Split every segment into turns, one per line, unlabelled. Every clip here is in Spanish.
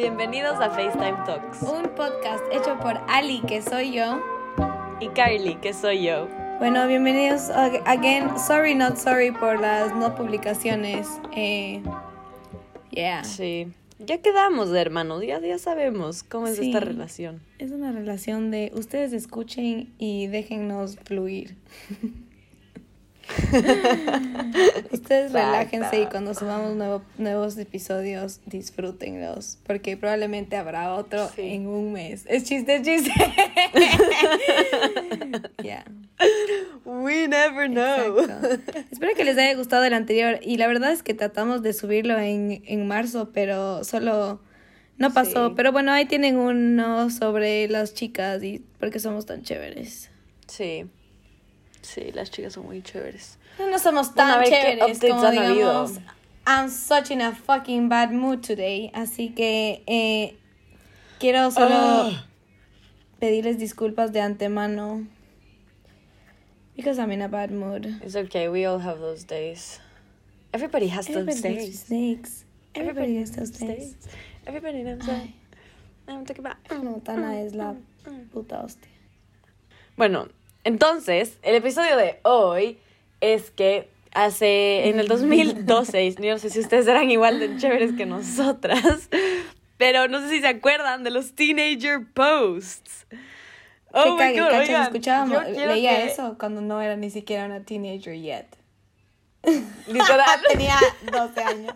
Bienvenidos a FaceTime Talks.
Un podcast hecho por Ali, que soy yo.
Y Carly, que soy yo.
Bueno, bienvenidos again. Sorry, not sorry por las no publicaciones. Eh, yeah.
Sí. Ya quedamos, hermanos. Ya, ya sabemos cómo es esta relación.
Es una relación de ustedes escuchen y déjennos fluir. Ustedes relájense y cuando subamos nuevos episodios, disfrútenlos. Porque probablemente habrá otro en un mes. Es chiste, es chiste.
yeah. We never know.
Espero que les haya gustado el anterior. Y la verdad es que tratamos de subirlo en, en marzo, pero solo no pasó. Pero bueno, ahí tienen uno sobre las chicas y por qué somos tan chéveres.
Sí. Sí, las chicas son muy chéveres.
No somos tan chéveres como digamos. I'm such in a fucking bad mood today. Así que eh, quiero solo ah. pedirles disculpas de antemano. Because I'm in a bad mood.
It's okay, we all have those days. Everybody has those days.
Snakes. Everybody, has those days.
Everybody knows that. I'm talking about.
No, Tana es la puta hostia.
Bueno, entonces, el episodio de hoy es que hace en el 2012, no sé si ustedes eran igual de chéveres que nosotras, pero no sé si se acuerdan de los teenager posts.
Oh my God, oigan, escuchábamos, leía eso cuando no era ni siquiera una teenager yet.
Literal.
Tenía 12 años.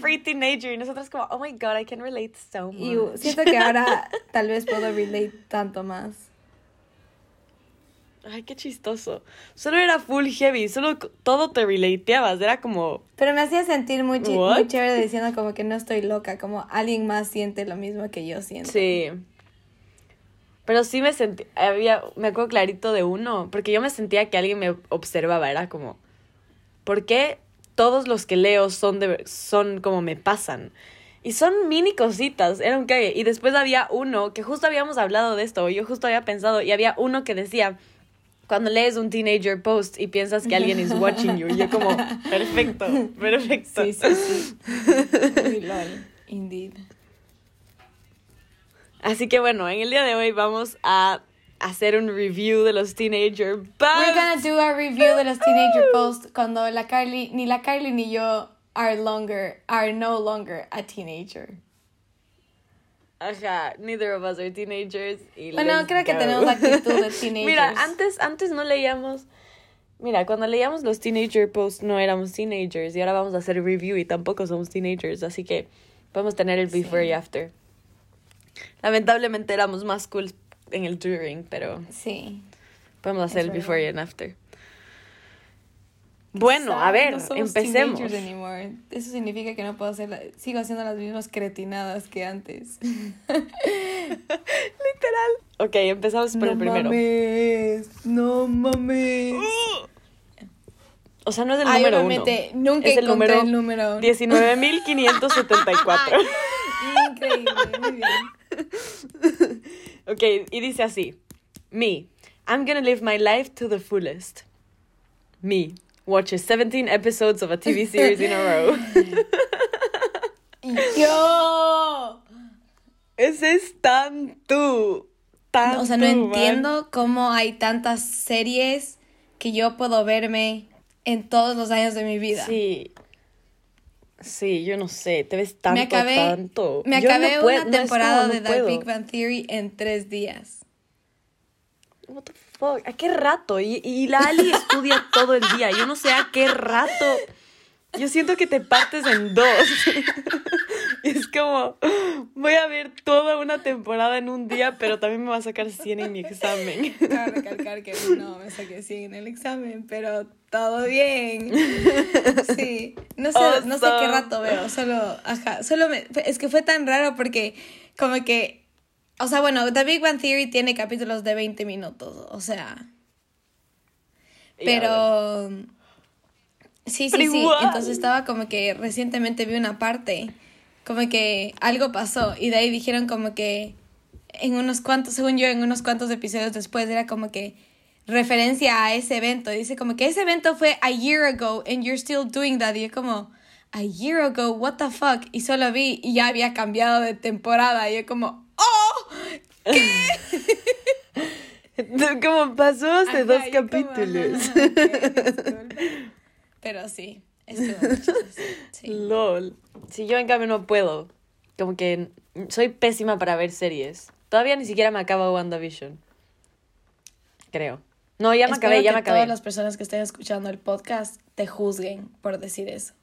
Pre-teenager y nosotros como, oh my God, I can relate so much.
Y siento que ahora tal vez puedo relate tanto más.
Ay, qué chistoso. Solo era full heavy, solo todo te relateabas, era como...
Pero me hacía sentir muy, muy chévere diciendo como que no estoy loca, como alguien más siente lo mismo que yo siento.
Sí. Pero sí me sentí, había, me acuerdo clarito de uno, porque yo me sentía que alguien me observaba, era como, ¿por qué todos los que leo son, de, son como me pasan? Y son mini cositas, era un cague. Y después había uno, que justo habíamos hablado de esto, yo justo había pensado, y había uno que decía, cuando lees un teenager post y piensas que alguien is watching you, yo como, perfecto, perfecto.
Sí, sí, sí. Indeed.
Así que bueno, en el día de hoy vamos a hacer un review de los teenager posts.
We're gonna do a review de los teenager posts cuando la Carly, ni la Carly ni yo are longer, are no longer a teenager.
Ajá, neither of us are teenagers. Y
bueno, creo que tenemos la actitud de teenagers.
Mira, antes, antes no leíamos. Mira, cuando leíamos los teenager posts no éramos teenagers y ahora vamos a hacer review y tampoco somos teenagers, así que podemos tener el before y after. Lamentablemente éramos más cool en el during, pero
sí.
Podemos hacer el before y el after. Bueno, a ver, no empecemos.
Eso significa que no puedo hacer, sigo haciendo las mismas cretinadas que antes.
Literal. Ok, empezamos por el primero.
Mames, no mames.
O sea, no es el número
uno. Nunca es el número, el número
19.574.
Increíble, muy bien.
ok, y dice así. Me, I'm gonna live my life to the fullest. Me, watches 17 episodes of a TV series in a row.
Yo.
Ese es tan tú.
o sea, no entiendo cómo hay tantas series que yo puedo verme en todos los años de mi vida.
Sí. Sí, yo no sé, te ves tanto,
me acabé,
tanto.
Me acabé una temporada de The Big Bang Theory en tres días.
What the fuck, ¿a qué rato? Y, y la Ali estudia todo el día. Yo no sé a qué rato. Yo siento que te partes en dos. y es como, voy a ver toda una temporada en un día, pero también me va a sacar 100 en mi examen.
Cabe recalcar que no me saqué 100 en el examen, pero todo bien. Sí, no sé, no sé qué rato veo, solo, ajá, solo me, es que fue tan raro porque como que o sea, bueno, The Big Bang Theory tiene capítulos de 20 minutos, o sea. Pero. Sí, sí, sí. Entonces estaba como que recientemente vi una parte, como que algo pasó, y de ahí dijeron como que en unos cuantos, según yo, en unos cuantos episodios después era como que referencia a ese evento. Dice como que ese evento fue a year ago and you're still doing that. Y yo como, a year ago, what the fuck, y solo vi y ya había cambiado de temporada, y yo como. ¿Qué?
como pasó hace
Ajá,
dos
como,
capítulos.
Pero sí, estuvo sí.
LOL. Si yo en cambio no puedo. Como que soy pésima para ver series. Todavía ni siquiera me acaba WandaVision. Creo. No, ya me
Espero
acabé, ya
que
me acabé.
todas las personas que estén escuchando el podcast te juzguen por decir eso.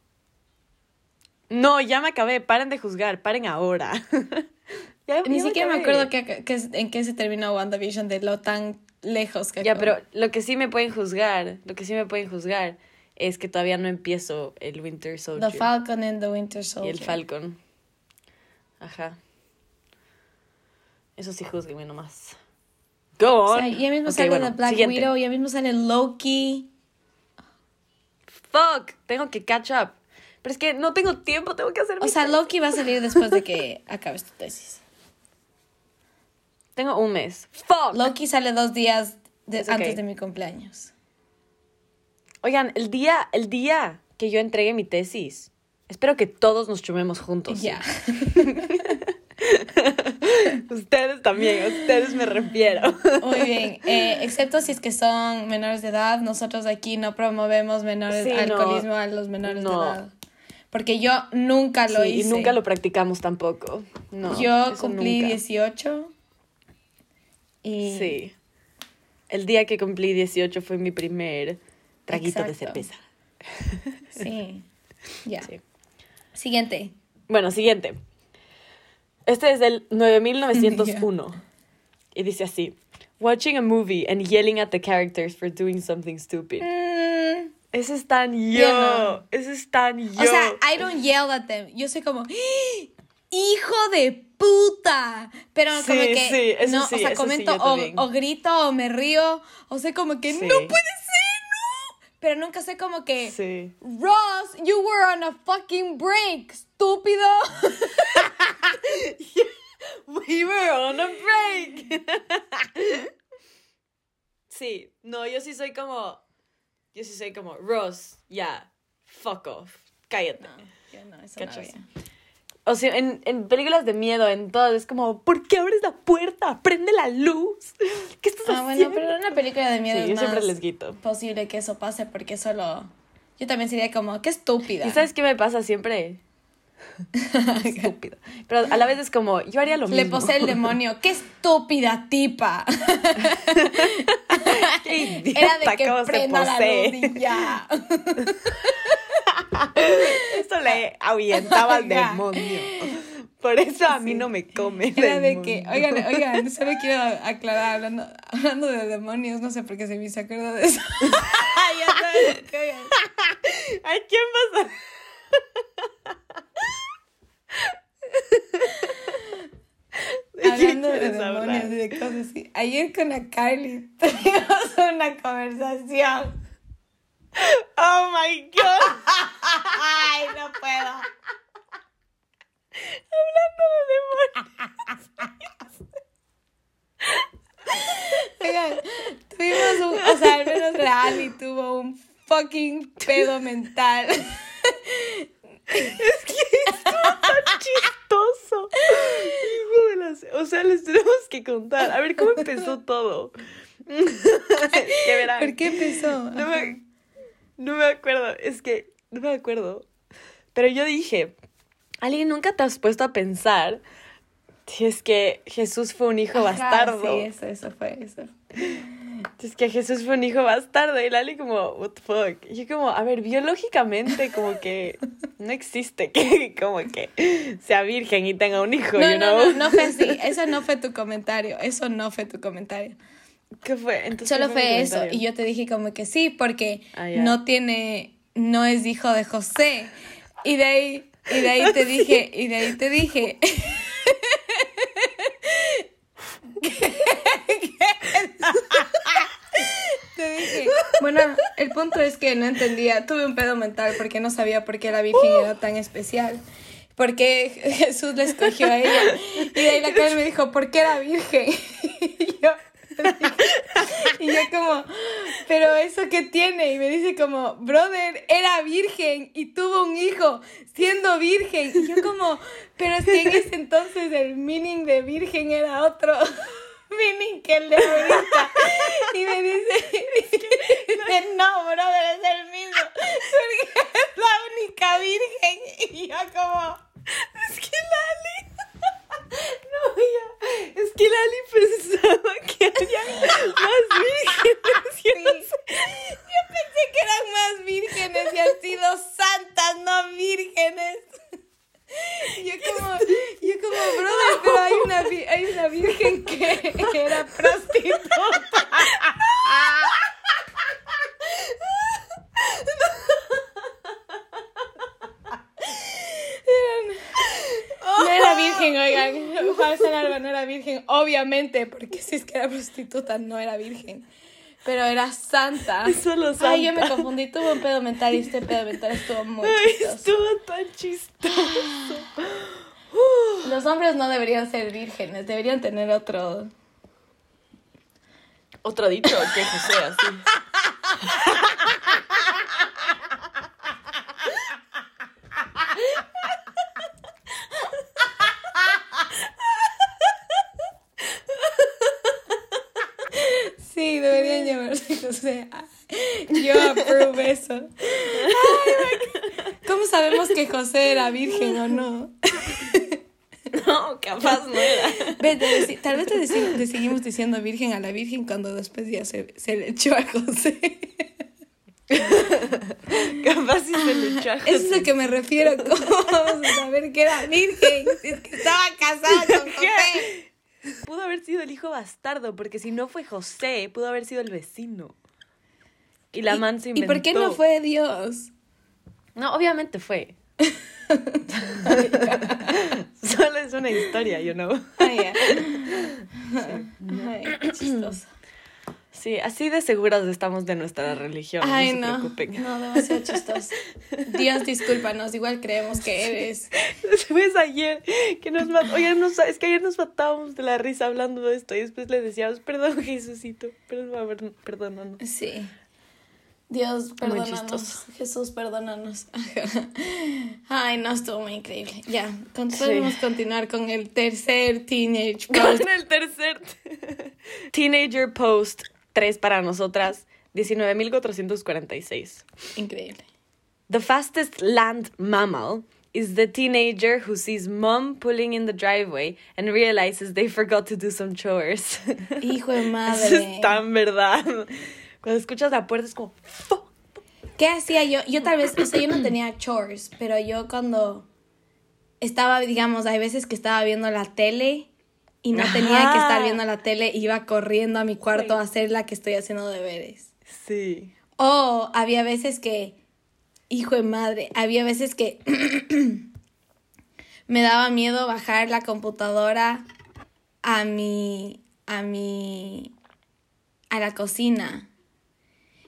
No, ya me acabé. Paren de juzgar. Paren ahora. Ya-
Ni siquiera me acuerdo que, que- en qué se terminó WandaVision de lo tan lejos que
Ya,
acabó.
pero lo que sí me pueden juzgar, lo que sí me pueden juzgar es que todavía no empiezo el Winter Soldier.
The Falcon and the Winter
y
Soldier.
el Falcon. Ajá. Eso sí, juzguenme nomás. Go
O
on.
sea, ya mismo
Ok,
sale
bueno,
The Black
siguiente.
Widow, ya mismo sale Loki.
Fuck, tengo que catch up. Pero es que no tengo tiempo, tengo que hacer
O
mi
sea. Loki va a salir después de que acabes tu tesis.
Tengo un mes. Fuck.
Loki sale dos días de- antes de mi cumpleaños.
Oigan, el día, el día que yo entregue mi tesis, espero que todos nos chumemos juntos.
Ya.
Ustedes también, a ustedes me refiero.
Muy bien. Eh, excepto si es que son menores de edad, nosotros aquí no promovemos menores
Sí, no.
alcoholismo a los menores
No.
de edad. Porque yo nunca lo
Sí,
hice.
y nunca lo practicamos tampoco. No,
yo cumplí
nunca.
18
Sí. El día que cumplí 18 fue mi primer traguito de cerveza.
sí. Ya.
Sí.
Siguiente.
Bueno, siguiente. Este es del 9901. Y dice así: Watching a movie and yelling at the characters for doing something stupid.
Mm,
Ese es tan yo.
Yo no.
Ese es tan yo.
O sea, I don't yell at them. Yo soy como, ¡Ah! hijo de puta. Pero
Sí,
como que,
sí, eso
no,
sí,
o sea,
eso
comento o, grito o me río. O sea, como que, no puede ser, no. Pero nunca sé como que,
Sí.
Ross, you were on a fucking break, estúpido.
We were on a break. sí, no, yo sí soy como. Yo sí soy como, Ross, ya, fuck off, cállate.
yo no, eso
¿Cachas? O sea, en, en películas de miedo, en todo, es como, ¿por qué abres la puerta? Prende la luz. ¿Qué estás
Ah,
haciendo?
bueno, pero en una película de miedo
Sí,
es
yo siempre
más
les grito.
posible que eso pase porque solo... Yo también sería como, qué estúpida.
¿Y sabes qué me pasa siempre? Estúpido. Pero a la vez es como, yo haría lo mismo.
Le posee el demonio. ¡Qué estúpida tipa!
Qué idiota,
Era de que prenda la luz y ya.
Eso le ahuyentaba al demonio. Por eso a mí no me come.
Era de
demonio.
que, oigan, oigan, solo quiero aclarar, hablando, hablando de demonios, no sé por qué se me acuerdo de eso. Ya sabes, oigan.
Ay, ¿quién pasa?
Hablando de demonios
hablar?
y de cosas así. Ayer con la Carly tuvimos una conversación.
Oh my god.
Ay, no puedo.
Hablando de demonios.
Oigan, tuvimos un, o sea, al menos Real tuvo un fucking pedo mental.
Es que estuvo tan chistoso. Hijo de las- O sea, les tenemos que contar. A ver, ¿cómo empezó todo? que verán.
¿Por qué empezó?
No me, no me acuerdo, es que no me acuerdo. Pero yo dije, ¿alguien nunca te has puesto a pensar si es que Jesús fue un hijo
Ajá,
bastardo?
Sí, eso, eso fue eso.
Es que Jesús fue un hijo bastardo y Lali como, what the fuck. Y yo como, a ver, biológicamente como que no existe que como que sea virgen y tenga un hijo,
No,
you
no,
know?
no, no fue así. No fue tu comentario. Eso no fue tu comentario.
¿Qué fue? Entonces,
Solo
¿qué mi
fue eso. Y yo te dije como que sí, porque
Ah,
no tiene, no es hijo de José. Y de ahí, y de ahí te dije, y de ahí te dije. Te dije, bueno, el punto es que no entendía, tuve un pedo mental porque no sabía por qué la Virgen era tan especial. ¿Por qué Jesús la escogió a ella? Y de ahí la cara me dijo, ¿por qué era virgen? Y yo, y yo como, pero eso qué tiene? Y me dice como, brother, era virgen y tuvo un hijo siendo virgen. Y yo como, pero que en ese entonces el meaning de virgen era otro meaning que el de ahorita. Y me dice, dice, no, brother, es el mismo. Porque es la única virgen. Y yo como, es que Lali.
No, ya. Es que Lali pensaba que había más vírgenes.
Yo pensé que eran más vírgenes y han sido santas, no vírgenes. Yo como, yo como, brother, pero hay una, hay una virgen que era prostituta. No era virgen, oigan. Falsa larva no era virgen, obviamente, porque si es que era prostituta, no era virgen. Pero era santa.
Solo
Ay, yo me
santa.
confundí. Tuve un pedo mental y este pedo mental estuvo muy
Ay,
chistoso.
estuvo tan chistoso.
Los hombres no deberían ser vírgenes, deberían tener otro.
Otro dicho que José, así.
llamarse José. Yo apruebo eso. Ay, ¿Cómo sabemos que José era virgen o no?
No, capaz no era.
Ve, te deci- tal vez te, deci- te seguimos diciendo virgen a la virgen cuando después ya se, se le echó a José.
Capaz sí se le echó a
Eso es a
José.
lo que me refiero. ¿Cómo vamos a saber que era virgen? Si es que estaba casada con José.
Pudo haber sido el hijo bastardo, porque si no fue José, pudo haber sido el vecino. Y la man se
¿Y
inventó.
por qué no fue Dios?
No, obviamente fue. Solo es una historia, you know.
Ay, ya. Ay, qué chistoso.
Sí, así de seguras estamos de nuestra religión.
Ay,
no se
no.
preocupen.
No, demasiado chistoso. Dios, discúlpanos, igual creemos que eres.
Después ayer que nos mató, oigan, no sabes que ayer nos matábamos de la risa hablando de esto y después le decíamos, perdón Jesucito, perdón, perdónanos.
Sí. Dios, perdónanos. Jesús, perdónanos. Ay, no, estuvo muy increíble. Ya, con- podemos continuar con el tercer teenage post.
Con el tercer Teenager Post, 3 para nosotras, 19.446.
Increíble.
The fastest land mammal is the teenager who sees mom pulling in the driveway and realizes they forgot to do some chores.
Hijo de
Eso
madre.
es tan verdad. Cuando escuchas la puerta es como.
¿Qué hacía yo? Yo tal vez, o sea, yo no tenía chores, pero yo cuando estaba, digamos, hay veces que estaba viendo la tele y no tenía que estar viendo la tele, iba corriendo a mi cuarto a hacer la que estoy haciendo deberes.
Sí.
O había veces que, hijo de madre, había veces que me daba miedo bajar la computadora a mi, a mi, a la cocina.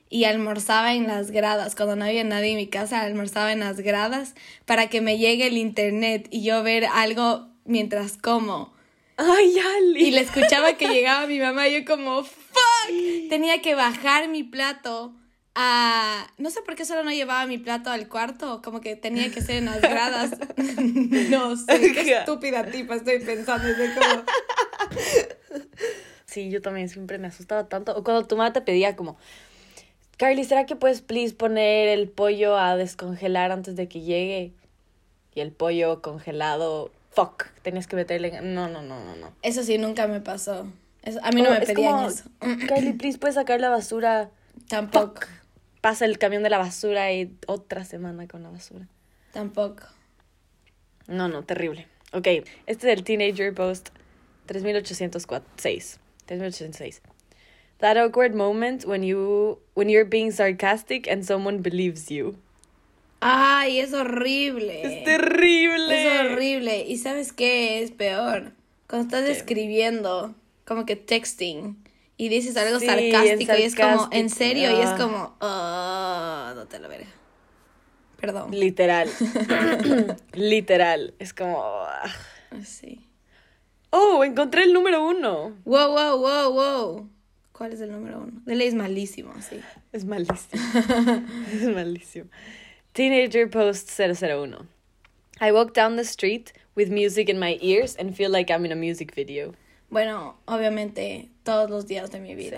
Y almorzaba en las gradas. Cuando no había nadie en mi casa, almorzaba en las gradas para que me llegue el internet y yo ver algo mientras como.
Ay, Ali.
Y le escuchaba que llegaba mi mamá y yo como, fuck, tenía que bajar mi plato a... No sé por qué solo no llevaba mi plato al cuarto, como que tenía que ser en las gradas. no sé, qué estúpida tipa estoy pensando. Estoy como,
Sí, yo también siempre me asustaba tanto. O cuando tu mamá te pedía como, Carly, ¿será que puedes, please, poner el pollo a descongelar antes de que llegue? Y el pollo congelado, fuck, tenías que meterle... No, no, no, no, no.
eso sí, nunca me pasó. Eso- a mí no
Oh,
me
es
pedían
como,
eso.
Carly, please, ¿puedes sacar la basura?
Tampoco,
Pasa el camión de la basura y otra semana con la basura.
tampoco.
No, no, terrible. Ok, este es el Teenager Post 3806. 3806. That awkward moment when you when you're being sarcastic and someone believes you.
Ay, es horrible.
Es terrible.
Es horrible. ¿Y sabes qué es peor? Cuando estás
¿Qué?
escribiendo, como que texting, y dices algo
Sí,
sarcástico y es como, ¿en serio? Y es
ah.
como, oh, no te lo veré. Perdón.
Literal. Literal. Es como. ah.
Sí.
Oh, encontré el número uno.
Wow, wow, wow, wow. ¿Cuál es el número uno? De ley es malísimo, sí.
Es malísimo. es malísimo. Teenager Post 001. I walk down the street with music in my ears and feel like I'm in a music video.
Bueno, obviamente, todos los días de mi vida.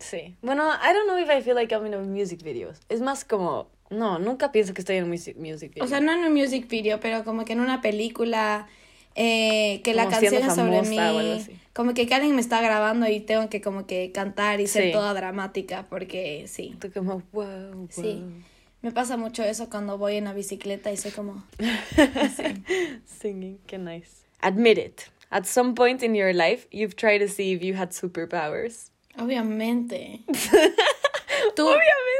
Sí. Bueno, I don't know if I feel like I'm in a music video. Es más como, no, nunca pienso que estoy en un music, music video.
O sea, no en un music video, pero como que en una película, eh, que la
Como
canción
siendo
es sobre
famosa o algo
mí.
así.
Como que alguien me está grabando y tengo que como que cantar y ser
Sí.
toda dramática, porque sí.
Tú como, wow, wow.
Sí. Me pasa mucho eso cuando voy en la bicicleta y soy como...
Singing, qué nice. Admit it. At some point in your life, you've tried to see if you had superpowers.
Obviamente. Tú,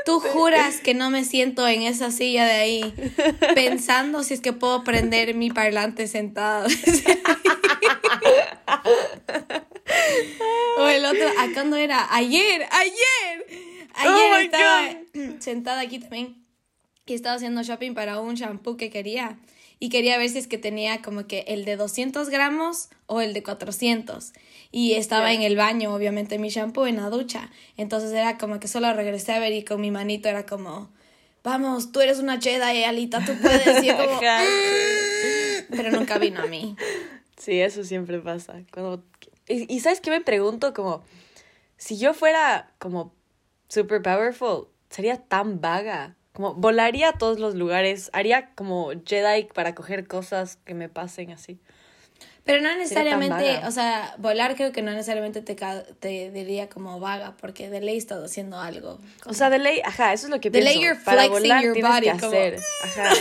tú juras que no me siento en esa silla de ahí pensando si es que puedo prender mi parlante sentado. o el otro, ¿a cuándo era? Ayer, ayer. Ayer
Oh
estaba sentada aquí también y estaba haciendo shopping para un shampoo que quería. Y quería ver si es que tenía como que el de 200 gramos o el de 400. Y estaba en el baño, obviamente, mi shampoo en la ducha. Entonces era como que solo regresé a ver y con mi manito era como, vamos, tú eres una cheda y Alita, tú puedes. Y yo como,
Ajá.
pero nunca vino a mí.
Sí, eso siempre pasa. Cuando... Y, y ¿sabes qué me pregunto? Como, si yo fuera como super powerful, sería tan vaga. Como, volaría a todos los lugares, haría como Jedi para coger cosas que me pasen así.
Pero no necesariamente, o sea, volar creo que no necesariamente te, te diría como vaga, porque de ley estás haciendo algo.
O sea, de ley, ajá, eso es lo que
De
pienso.
ley you're
para volar
your
tienes
body,
que
como-
hacer. Ajá.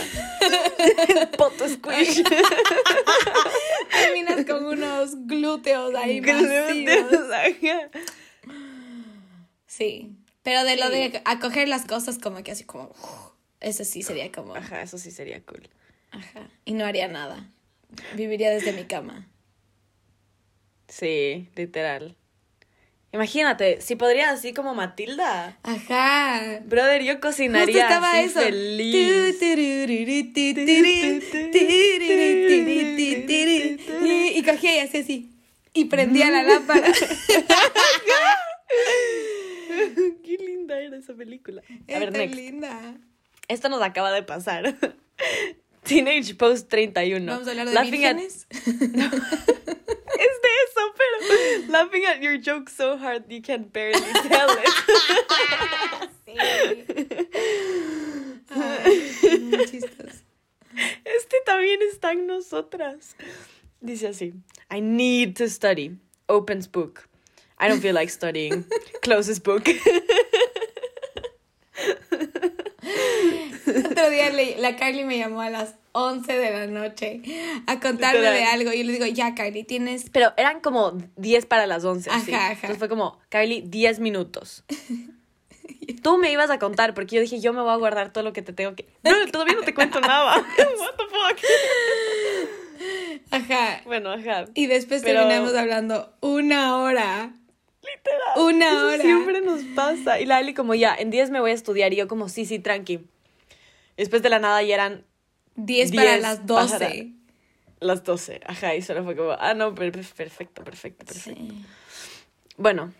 Poto squish.
Terminas con unos glúteos ahí masivos.
Glúteos, ajá.
Sí. Pero de lo de acoger las cosas como que así como... eso sí sería como...
Ajá, eso sí sería cool.
Ajá. Y no haría nada. Viviría desde mi cama.
Sí, literal. Imagínate, si podría así como Matilda.
Ajá.
Brother, yo
Justo
cocinaría
estaba
así
eso.
feliz.
Y cogía y hacía así. Y prendía la lámpara.
Linda era esa película. A ver, next.
linda.
Esto nos acaba de pasar. Teenage Post 31.
Vamos a hablar de
Laughing at-
vírgenes.
Es de eso, pero laughing at your joke so hard you can barely tell it.
Sí. Ay, muy chistoso.
Este también está en nosotras. Dice así: I need to study. Opens book. I don't feel like studying. Closes book.
Otro día le- la Carly me llamó a las 11 de la noche a contarme de algo. Y yo le digo, ya, Carly, tienes.
Pero eran como 10 para las 11. así.
Ajá, ajá.
Entonces fue como, Kylie, 10 minutos. Tú me ibas a contar porque yo dije, yo me voy a guardar todo lo que te tengo que. No, todavía no te cuento nada. What the fuck.
Ajá.
Bueno, ajá.
Y después
Pero-
terminamos hablando una hora.
Literal.
Una
Eso
hora.
siempre nos pasa. Y la Ali como, ya, en 10 me voy a estudiar. Y yo como, sí, sí, tranqui. Después de la nada ya eran
10 para
10
las 12.
para- las 12. Ajá, y solo fue como, ah, no, per- perfecto, perfecto, perfecto.
Sí.
Bueno,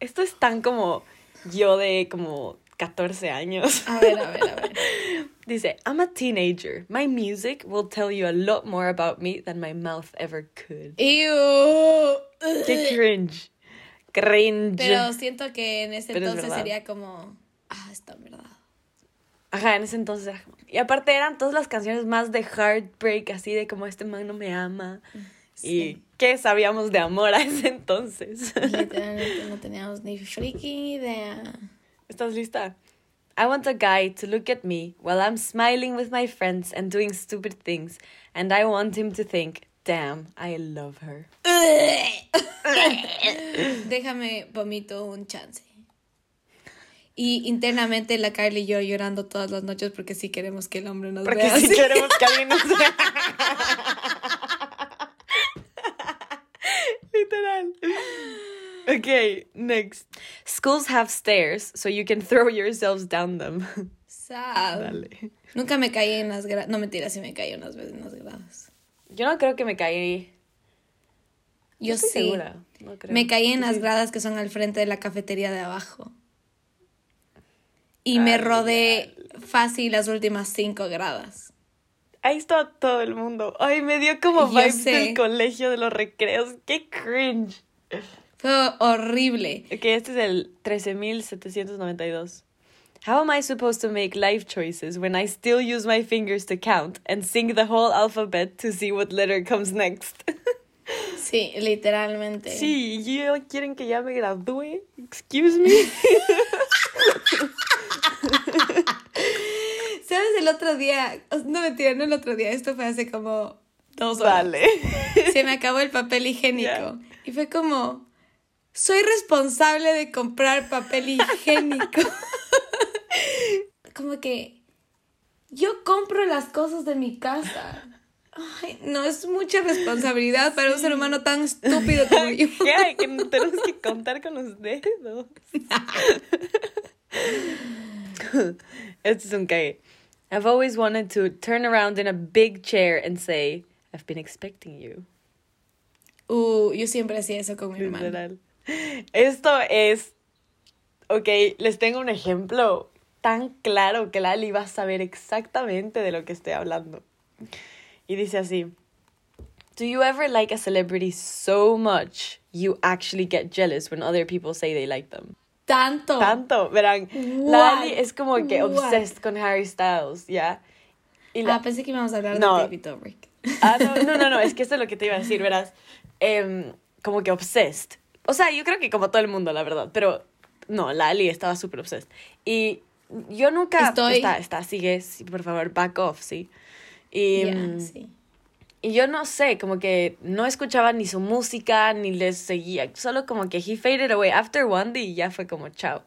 esto es tan como yo de como 14 años.
A ver, a ver, a ver.
Dice, I'm a teenager. My music will tell you a lot more about me than my mouth ever could.
Ew.
Qué cringe. Cringe.
Pero siento que en ese
Pero
entonces sería como, ah, está en verdad.
Ajá, en ese entonces era como- Y aparte eran todas las canciones más de heartbreak, así de como este man no me ama.
Sí.
Y qué sabíamos de amor a ese entonces.
Literalmente no teníamos ni freaking idea.
¿Estás lista? I want a guy to look at me while I'm smiling with my friends and doing stupid things, and I want him to think, damn, I love her.
Déjame vomito un chance. Y internamente la Carly y yo llorando todas las noches porque sí queremos que el hombre nos
Porque
vea
si
así.
queremos que alguien nos vea. Literal. Okay, next. Schools have stairs, so you can throw yourselves down them.
Sad.
Dale.
Nunca me caí en las gradas. No, mentira, sí me caí unas veces en las gradas.
Yo no creo que me caí.
Yo
estoy
sí.
segura. No creo.
Me caí en las
Sí.
gradas que son al frente de la cafetería de abajo. Y me
Ay,
rodé fácil las últimas cinco gradas.
Ahí estaba todo el mundo. Ay, me dio como
Yo
vibes
sé.
del colegio de los recreos. ¡Qué cringe!
Fue horrible.
Ok, este es el 13.792. How am I supposed to make life choices when I still use my fingers to count and sing the whole alphabet to see what letter comes next?
Sí, literalmente.
Sí, ¿y yo quieren que ya me gradúe. Excuse me.
¿Sabes el otro día? No mentira, no el otro día. Esto fue hace como dos horas.
Vale.
Se me acabó el papel higiénico. Y fue como, soy responsable de comprar papel higiénico. como que yo compro las cosas de mi casa. Ay, no, es mucha responsabilidad para un ser humano tan estúpido como yo.
¿Qué? Que tenemos que contar con los dedos. este es un cague. I've always wanted to turn around in a big chair and say, I've been expecting you.
Uh, yo siempre hacía eso con mi hermano.
Esto es. Ok, les tengo un ejemplo tan claro que Lali va a saber exactamente de lo que estoy hablando. Y dice así: Do you ever like a celebrity so much you actually get jealous when other people say they like them?
Tanto.
Tanto, verán.
What?
Lali es como que
What?
obsessed con Harry Styles, ¿ya? Y la-
Ah, pensé que íbamos a hablar
No.
de David Dobrik.
Ah, no, no, no, no, es que esto es lo que te iba a decir, verás. Em, como que obsessed. O sea, yo creo que como todo el mundo, la verdad, pero no, la Ali estaba súper obsessed. Y yo nunca...
Estoy-
Está, está, sigue, por favor, back off, sí. Y, mm,
sí.
Y yo no sé, como que no escuchaba ni su música, ni les seguía, solo como que he faded away after one day y ya fue como chao.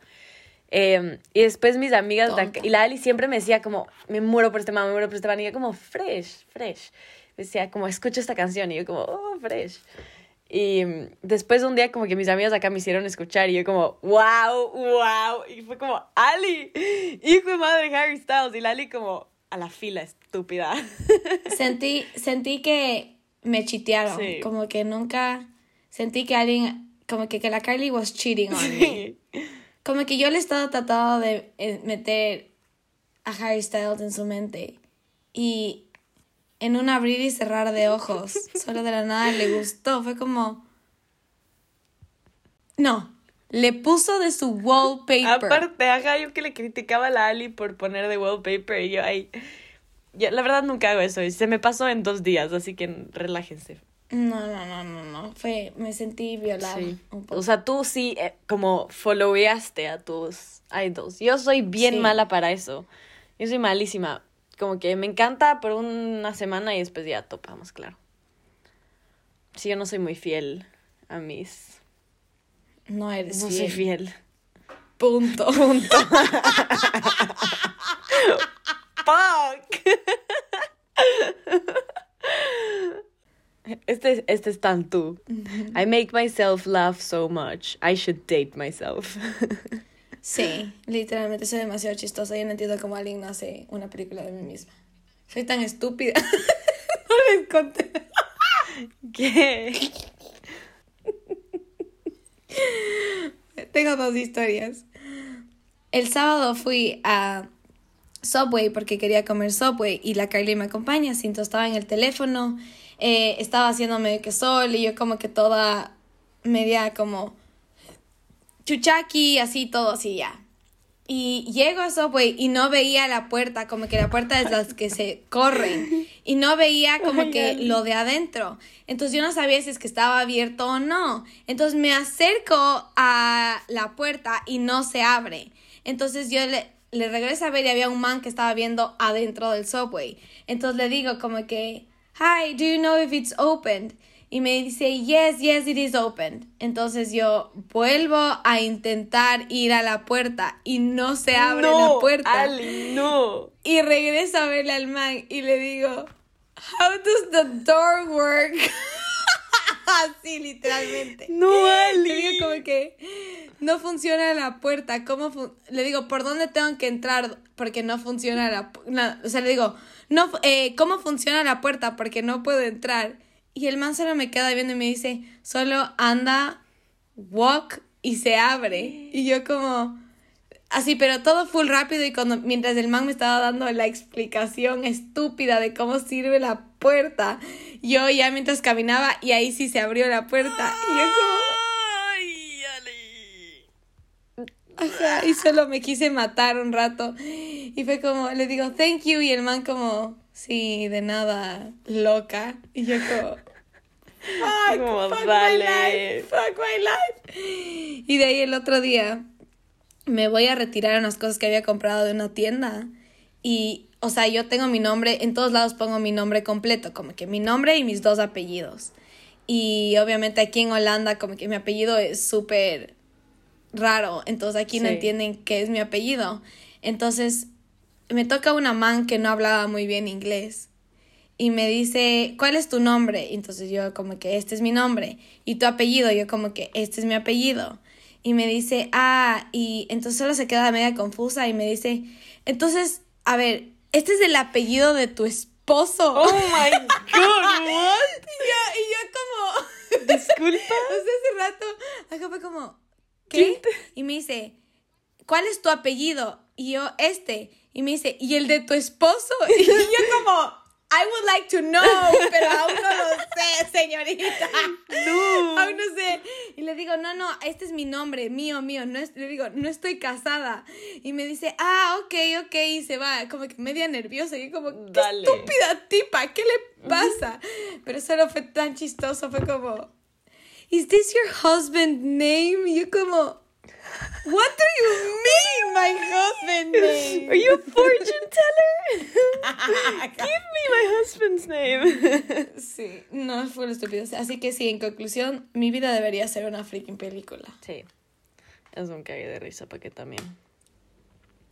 Em, y después mis amigas, y la Ali siempre me decía como, me muero por este man, me muero por este man, y yo como, fresh, fresh. Me decía como, escucha esta canción, y yo como, oh, fresh. Y mm, después un día como que mis amigas acá me hicieron escuchar, y yo como, wow, wow, y fue como, Ali, hijo de madre Harry Styles, y la Ali como, a la fila, estúpida.
Sentí, sentí que me chitearon.
Sí.
Como que nunca sentí que alguien, como que, que la Carly was cheating on me. Como que yo le he estado tratando de eh, meter a Harry Styles en su mente. Y en un abrir y cerrar de ojos, solo de la nada le gustó. Fue como. No. Le puso de su wallpaper.
Aparte, ajá, yo que le criticaba a la Ali por poner de wallpaper y yo ahí... La verdad nunca hago eso y se me pasó en dos días, así que relájense.
No, no, no, no, no. Fue, me sentí violada
Sí.
un poco.
O sea, tú sí eh, como followeaste a tus idols. Yo soy bien
Sí.
mala para eso. Yo soy malísima. Como que me encanta por una semana y después ya topamos, claro. Sí, yo no soy muy fiel a mis...
no eres
No
fiel.
soy fiel.
Punto.
Punto. Fuck. Este, este es tan tú. I make myself laugh so much. I should date myself.
Sí, literalmente soy demasiado chistosa. Yo no entiendo cómo alguien no hace una película de mí misma. Soy tan estúpida. no les conté.
¿Qué?
Tengo dos historias. El sábado fui a Subway porque quería comer Subway y la Carly me acompaña. Cinto estaba en el teléfono, eh, estaba haciéndome que sol y yo como que toda media como chuchaki, así todo así ya. Y llego a Subway y no veía la puerta, como que la puerta es las que se corren. Y no veía como que lo de adentro. Entonces yo no sabía si es que estaba abierto o no. Entonces me acerco a la puerta y no se abre. Entonces yo le, le regreso a ver y había un man que estaba viendo adentro del Subway. Entonces le digo como que, hi, do you know if it's opened? Y me dice, yes, yes, it is open. Entonces yo vuelvo a intentar ir a la puerta y no se abre
no,
la puerta.
Ali, no.
Y regreso a verle al man y le digo, how does the door work? Así, literalmente.
No, Ali.
Le digo como que no funciona la puerta. ¿Cómo fun- le digo, ¿por dónde tengo que entrar? Porque no funciona la pu- na- O sea, le digo, no, eh, ¿cómo funciona la puerta? Porque no puedo entrar. Y el man solo me queda viendo y me dice, solo anda walk y se abre. Y yo como, así, pero todo full rápido y cuando, mientras el man me estaba dando la explicación estúpida de cómo sirve la puerta, yo ya mientras caminaba y ahí sí se abrió la puerta. Y yo como... Ajá, y solo me quise matar un rato. Y fue como, le digo, thank you. Y el man como, sí, de nada, loca. Y yo como, fuck, fuck my life, fuck my life. Y de ahí el otro día me voy a retirar unas cosas que había comprado de una tienda. Y, o sea, yo tengo mi nombre, en todos lados pongo mi nombre completo, como que mi nombre y mis dos apellidos. Y obviamente aquí en Holanda, como que mi apellido es súper raro, entonces aquí no entienden qué es mi apellido. Entonces me toca una man que no hablaba muy bien inglés y me dice, ¿cuál es tu nombre? entonces yo como que este es mi nombre y tu apellido, yo como que este es mi apellido. Y me dice, ah, y entonces solo se queda media confusa y me dice, entonces, a ver, este es el apellido de tu esposo.
Oh my god, what?
y, yo, y yo como,
disculpa.
o sea, hace rato, acá fue como, ¿qué? Y me dice, ¿cuál es tu apellido? Y yo, este. Y me dice, ¿y el de tu esposo? Y yo como, I would like to know, pero aún no lo sé, señorita. No. Aún no sé. Y le digo, no, no, este es mi nombre, mío, mío. No es, le digo, no estoy casada. Y me dice, ah, ok, ok. Y se va, como que media nerviosa. Y como, qué estúpida tipa, ¿qué le pasa? Pero solo fue tan chistoso, fue como, ¿Is this your husband name? Y yo como, What do you mean, my husband name?
Are you a fortune teller? Give me my husband's name.
sí, no fue lo estúpido. Así que sí, en conclusión, mi vida debería ser una freaking película.
Sí. Es un cague de risa para que también.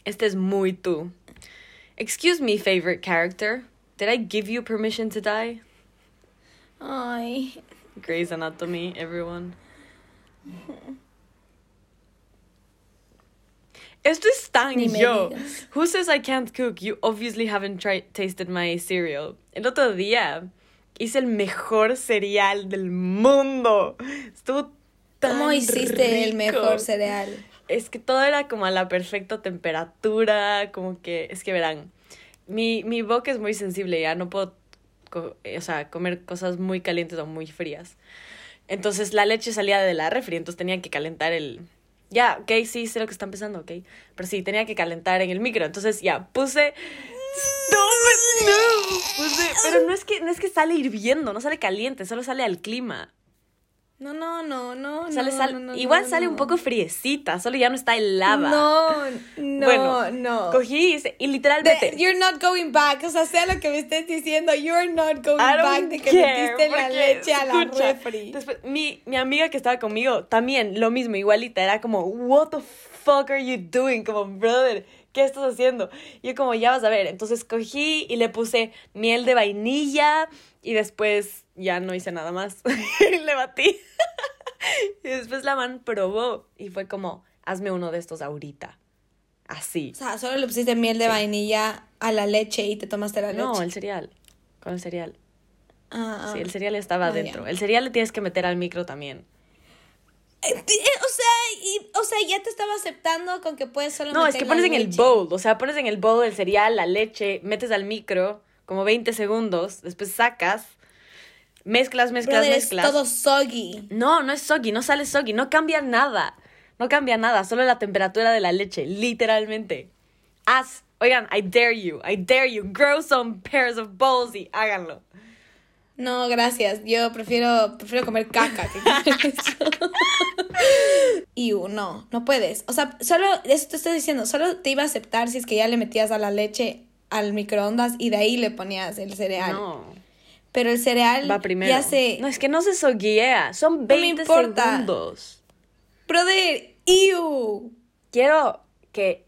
Este es muy tú. Excuse me, favorite character. Did I give you permission to die?
Ay.
Grey's Anatomy, everyone. Esto es tan yo. Who says I can't cook? You obviously haven't tried tasted my cereal. El otro día hice el mejor cereal del mundo. Estuvo tan
¿Cómo hiciste el mejor cereal?
Es que todo era como a la perfecta temperatura, como que, es que verán, mi, mi boca es muy sensible, ya no puedo, o sea, comer cosas muy calientes o muy frías. Entonces la leche salía de la refri, entonces tenía que calentar el, ya, ok, sí, sé lo que está empezando, ok. Pero sí, tenía que calentar en el micro. Entonces ya, puse. No, no. Puse, pero no es que no es que sale hirviendo, no sale caliente, solo sale al clima.
No, no, no, no.
Sale,
no,
igual sale un poco friecita, solo ya no está helada.
No, no, bueno, no.
Cogí y, literalmente.
you're not going back. O sea, sea lo que me estés diciendo, you're not going back de que metiste la leche a la refri.
Después, mi, mi amiga que estaba conmigo, también lo mismo, igualita. Era como, what the fuck are you doing? Como, brother, ¿qué estás haciendo? Y yo como, ya vas a ver. Entonces cogí y le puse miel de vainilla y después ya no hice nada más. le batí. y después la man probó y fue como, hazme uno de estos ahorita. Así.
O sea, solo le pusiste miel de vainilla a la leche y te tomaste la leche.
No, el cereal. Con el cereal.
Ah,
sí, el cereal estaba adentro. El cereal le tienes que meter al micro también.
O sea, y, o sea, ya te estaba aceptando con que puedes solo
No, es que pones en el bowl, o sea, pones en el bowl el cereal, la leche, metes al micro como 20 segundos, después sacas, mezclas, mezclas, mezclas.
Es todo soggy.
No, no es soggy, no sale soggy, no cambia nada. No cambia nada, solo la temperatura de la leche, literalmente. Haz, oigan, I dare you, I dare you, grow some pairs of balls y háganlo.
No, gracias. Yo prefiero, prefiero comer caca que y no, no puedes. O sea, solo, eso te estoy diciendo, solo te iba a aceptar si es que ya le metías a la leche al microondas y de ahí le ponías el cereal.
No.
Pero el cereal
Va primero.
ya se...
No, es que no se soguea. Son 20 no segundos.
Brother, ew.
Quiero que...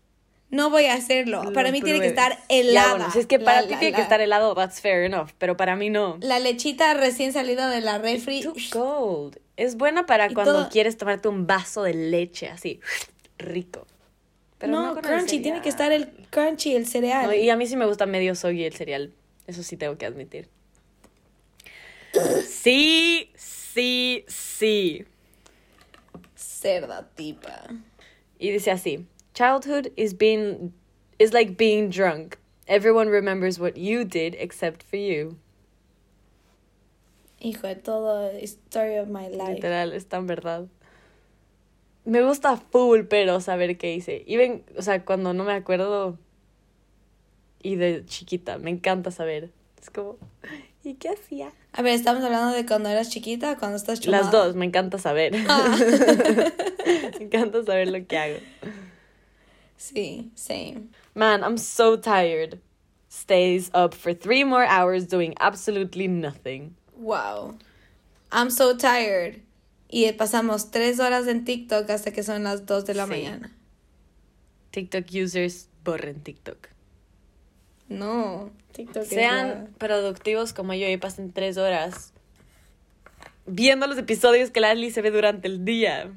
No voy a hacerlo. para mí tiene que estar helada.
bueno, si es que para ti tiene que estar helado, that's fair enough. Pero para mí no.
La lechita recién salida de la refri.
too cold. Es buena para cuando quieres tomarte un vaso de leche así, rico.
Pero no, crunchy, tiene que estar el crunchy, el cereal.
y a mí sí me gusta medio soggy el cereal. Eso sí tengo que admitir. Sí, sí, sí.
cerda tipa.
Y dice así, childhood is being is like being drunk. Everyone remembers what you did except for you.
Hijo de todo, story of my life.
Literal, es tan verdad. Me gusta full, pero saber qué hice. Y ven, o sea, cuando no me acuerdo y de chiquita, me encanta saber. Es como, ¿y qué hacía?
A ver, ¿estamos hablando de cuando eras chiquita o cuando estás chumada?
Las dos, me encanta saber.
Ah.
me encanta saber lo que hago.
Sí, same.
Man, I'm so tired. Stays up for three more hours doing absolutely nothing.
Wow. I'm so tired. Y pasamos tres horas en TikTok hasta que son las dos de la
Sí.
mañana.
TikTok users borren TikTok.
No, TikTok
Sean productivos como yo y pasen tres horas viendo los episodios que la Ali se ve durante el día.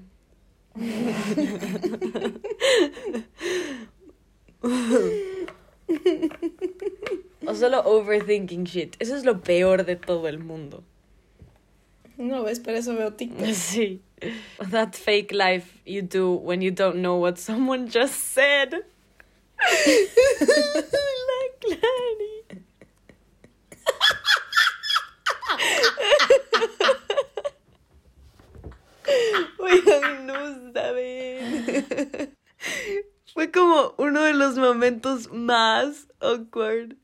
O solo overthinking shit. Eso es lo peor de todo el mundo.
No, ves, por eso veo TikTok.
Sí. That fake life you do when you don't know what someone just said. La momentos más awkward.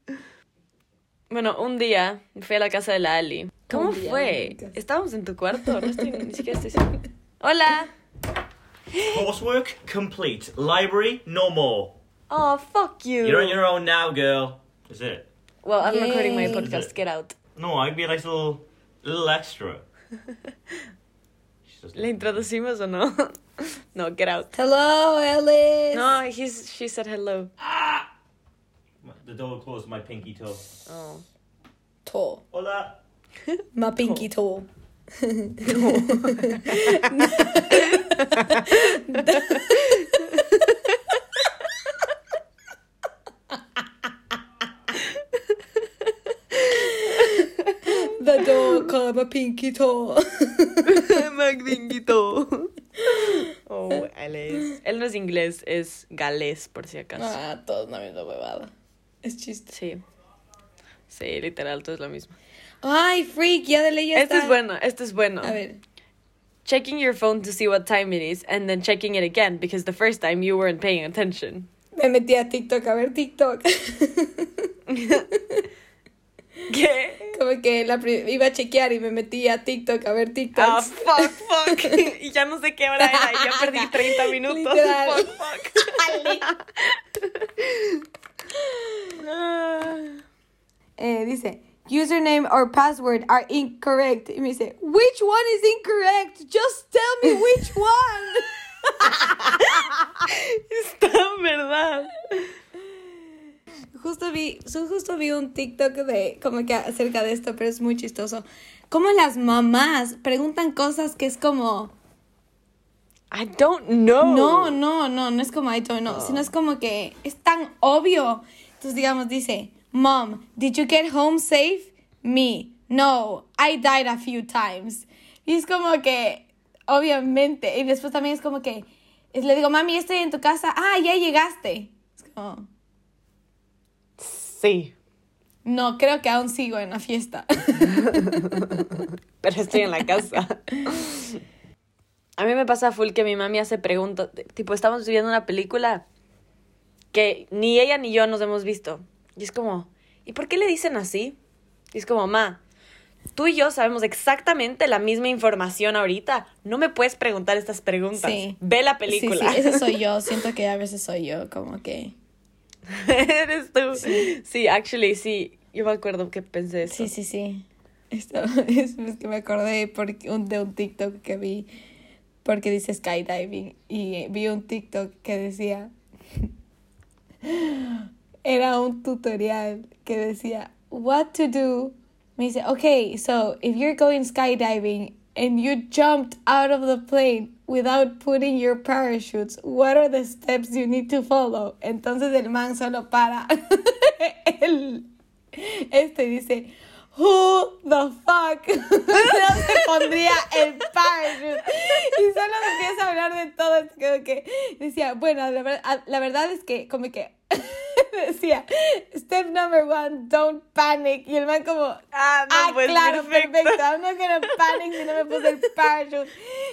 Bueno, un día fui a la casa de la Ali. ¿Cómo
Un
fue? Estábamos en tu cuarto, no estoy, ni siquiera estoy. Hola.
Coursework complete. Library, no more.
Oh, fuck you.
You're on your own now, girl. Is it?
Well, I'm recording my
Yay.
podcast. Get out.
No, I'd be a nice little, little extra. She's just-
¿Le introducimos o no? no, get out.
Hello, Alice.
No, he's, she said hello. Ah!
The door closed my pinky toe.
Oh.
Toe.
Hola.
My pinky toe. The pinky toe.
Magdinguito. Oh, Alex. Él no es inglés, es galés, por si acaso.
Ah, todos no misma huevada. Es chiste.
Sí. Sí, literal, todo es lo mismo.
Ay, freak, ya de ley ya
Este
está.
es bueno, este es bueno.
A ver.
Checking your phone to see what time it is and then checking it again because the first time you weren't paying attention.
Me metí a TikTok a ver TikTok.
¿Qué?
Como que la iba a chequear y me metí a TikTok a ver TikTok.
Ah, fuck, fuck. y ya no sé qué hora era y ya perdí 30 minutos. Fuck, fuck.
Eh, dice, username or password are incorrect. Y me dice, which one is incorrect? Just tell me which one.
Está verdad.
Justo vi, justo vi un TikTok de como que acerca de esto, pero es muy chistoso. Como las mamás preguntan cosas que es como,
I don't know.
no, no, no, no es como I don't know, sino es como que es tan obvio. Entonces, digamos, dice, Mom, did you get home safe? Me, no, I died a few times. Y es como que, obviamente, y después también es como que, le digo, mami, estoy en tu casa, ah, ya llegaste. Es como,
Sí,
no, creo que aún sigo en la fiesta.
pero estoy en la casa. A mí me pasa full que mi mami hace preguntas. Tipo, estamos viendo una película que ni ella ni yo nos hemos visto. Y es como, ¿y por qué le dicen así? Y es como, ma, tú y yo sabemos exactamente la misma información ahorita. No me puedes preguntar estas preguntas.
Sí.
Ve la película.
Sí, sí, ese soy yo. Siento que a veces soy yo, como que.
Eres tú. Sí. actually, sí. Yo me acuerdo que pensé eso.
Sí, sí, sí. Esto es, es que me acordé por un, de un TikTok que vi porque dice skydiving y vi un TikTok que decía era un tutorial que decía what to do me dice okay so if you're going skydiving and you jumped out of the plane without putting your parachutes what are the steps you need to follow entonces el man solo para el este dice Who the fuck no pondría el parachute? Y solo empieza a hablar de todo. Es que decía, bueno, la verdad es que, como que decía, step number one, don't panic. Y el man, como,
Ah,
ah,
no, pues,
claro,
perfecto.
perfecto. I'm not gonna panic si no me puse el parachute.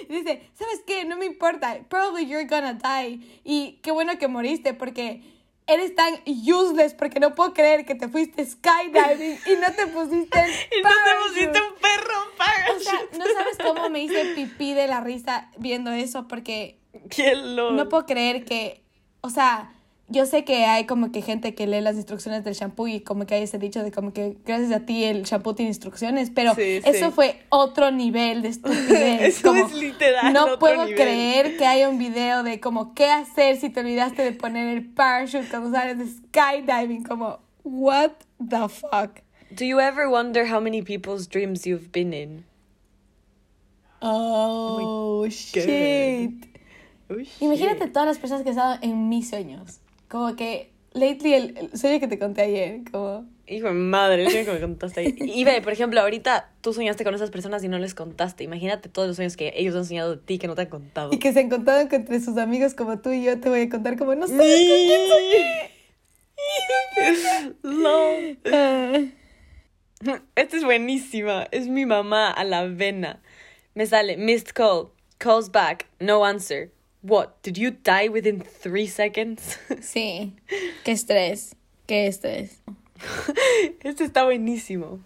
Y dice, ¿sabes qué? No me importa. Probably you're gonna die. Y qué bueno que moriste porque eres tan useless porque no puedo creer que te fuiste skydiving y no te pusiste el
Y no te pusiste un perro
O
parachute.
sea, no sabes cómo me hice pipí de la risa viendo eso porque
Qué loco.
no puedo creer que, o sea, yo sé que hay como que gente que lee las instrucciones del shampoo y como que hay ese dicho de como que gracias a ti el shampoo tiene instrucciones, pero
Sí,
eso
sí.
fue otro nivel de estupidez.
Eso
como,
es literal
No
otro
puedo
nivel.
creer que haya un video de como qué hacer si te olvidaste de poner el parachute cuando sales de skydiving, como what the fuck.
Do you ever wonder how many people's dreams you've been in?
Oh, shit.
Oh,
Imagínate todas las personas que han estado en mis sueños. Como que, lately, el, el sueño que te conté ayer, como...
Hijo de madre, el sueño que me contaste ahí. Y ve, por ejemplo, ahorita tú soñaste con esas personas y no les contaste. Imagínate todos los sueños que ellos han soñado de ti que no te han contado.
Y que se encontraron con entre sus amigos como tú y yo te voy a contar como, no sé. con quién soñé.
Lol.
Ah.
Esta es buenísima. Es mi mamá a la vena. Me sale missed call. Calls back. No answer. What? Did you die within three seconds?
Sí, qué estrés, qué estrés.
este está buenísimo.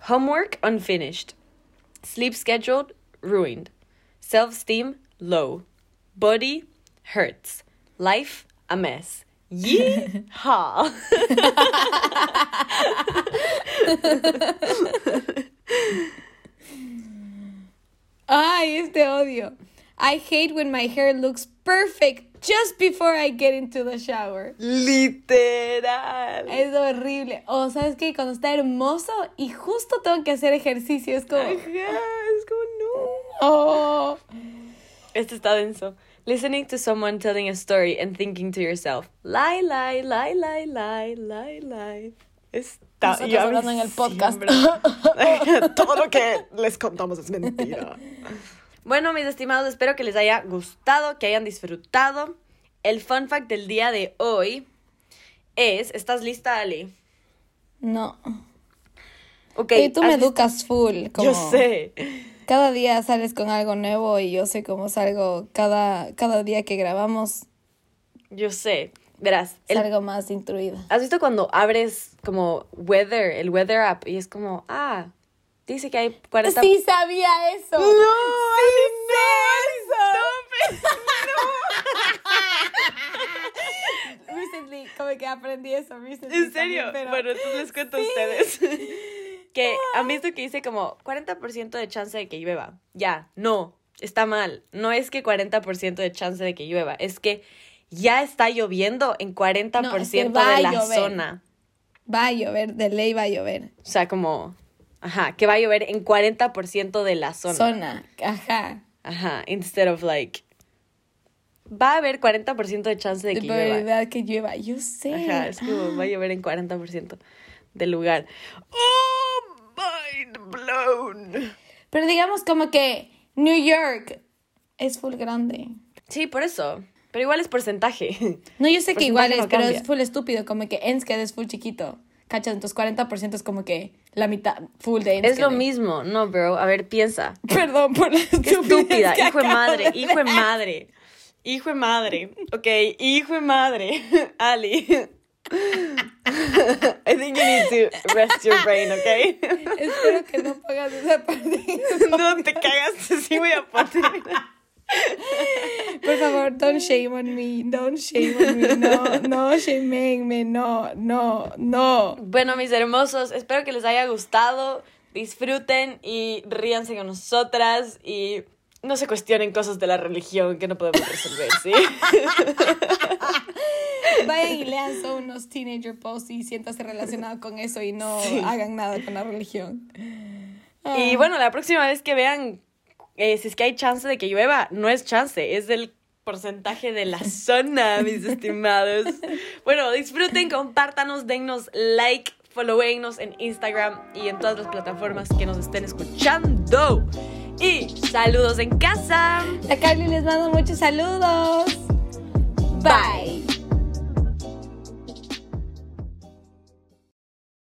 Homework unfinished. Sleep scheduled ruined. Self-esteem low. Body hurts. Life a mess. Yeehaw.
Ay, este odio. I hate when my hair looks perfect just before I get into the shower.
Literal.
Es horrible. O sabes que cuando está hermoso y justo tengo que hacer ejercicio, es como...
Ajá, es como no.
Oh.
Este está denso. Listening to someone telling a story and thinking to yourself, lie, lie, lie, lie, lie, lie, lie. Está,
Nosotros
yo
hablando en el podcast.
Todo lo que les contamos es mentira. Bueno, mis estimados, espero que les haya gustado, que hayan disfrutado. El fun fact del día de hoy es, ¿estás lista, Ali?
No.
Ok.
Oye, tú me
¿has visto-
educas full. Como
Yo sé.
Cada día sales con algo nuevo y yo sé cómo salgo cada, cada día que grabamos.
Yo sé. Verás, el
Salgo más instruida.
¿Has visto cuando abres como weather, el weather app y es como, ah, dice que hay 40
Sí sabía eso.
No,
sí sé eso. Recently, como que aprendí eso. Recently
¿En serio?
también, pero-
Bueno, entonces les cuento a ustedes. que han visto que dice como 40% de chance de que llueva. Ya, no, está mal. No es que 40% de chance de que llueva, es que ya está lloviendo en 40%
No, es que
de la
llover.
zona.
Va a llover, de ley va a llover.
O sea, como, ajá, que va a llover en 40% de la zona.
Zona, ajá.
Ajá, instead of like. Va a haber 40% de chance de
De
que llueva.
probabilidad que llueva. Yo sé.
Ajá, es como va a llover en 40% del lugar. ¡Oh! Mind blown.
Pero digamos como que New York es full grande.
Sí, por eso. Pero igual es porcentaje.
No, yo sé que igual es,
no
pero
cambia.
es full estúpido. Como que Enskede es full chiquito. ¿Cachas? Entonces 40% es como que la mitad full de.
Es lo mismo, no, bro. A ver, piensa.
Perdón por la
estúpida.
que
Hijo de madre,
de
hijo de madre. Hijo de madre. Ok, hijo de madre. Ali. I think you need to rest your brain, ok?
Espero que no pongas esa parte.
No te cagas, sí voy a poner.
Por favor, don't shame on me. Don't shame on me. No, no shameen me. No, no, no.
Bueno, mis hermosos, espero que les haya gustado. Disfruten y ríanse con nosotras y no se cuestionen cosas de la religión que no podemos resolver, ¿sí?
Vayan y lean son unos teenager posts y siéntase relacionado con eso y no
Sí.
hagan nada con la religión.
Y bueno, la próxima vez que vean eh, si es que hay chance de que llueva, no es chance, es del porcentaje de la zona, mis estimados. Bueno, disfruten, compártanos, dennos like, followéennos en Instagram y en todas las plataformas que nos estén escuchando. Y saludos en casa.
La Carly les mando muchos saludos. Bye.